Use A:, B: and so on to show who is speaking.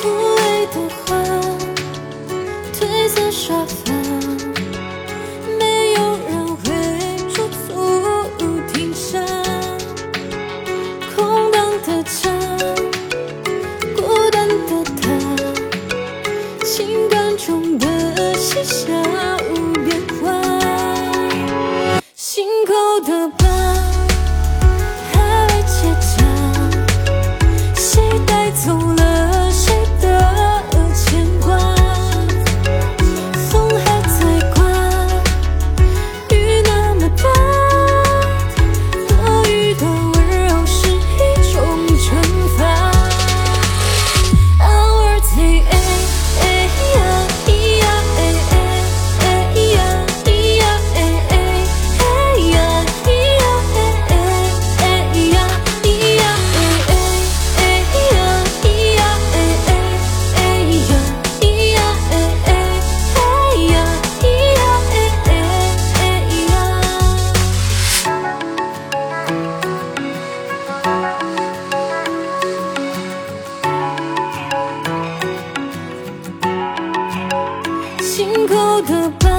A: 枯萎的花，褪色沙发，没有人会驻足停下。空荡的家，孤单的他，情感中的写下心口的疤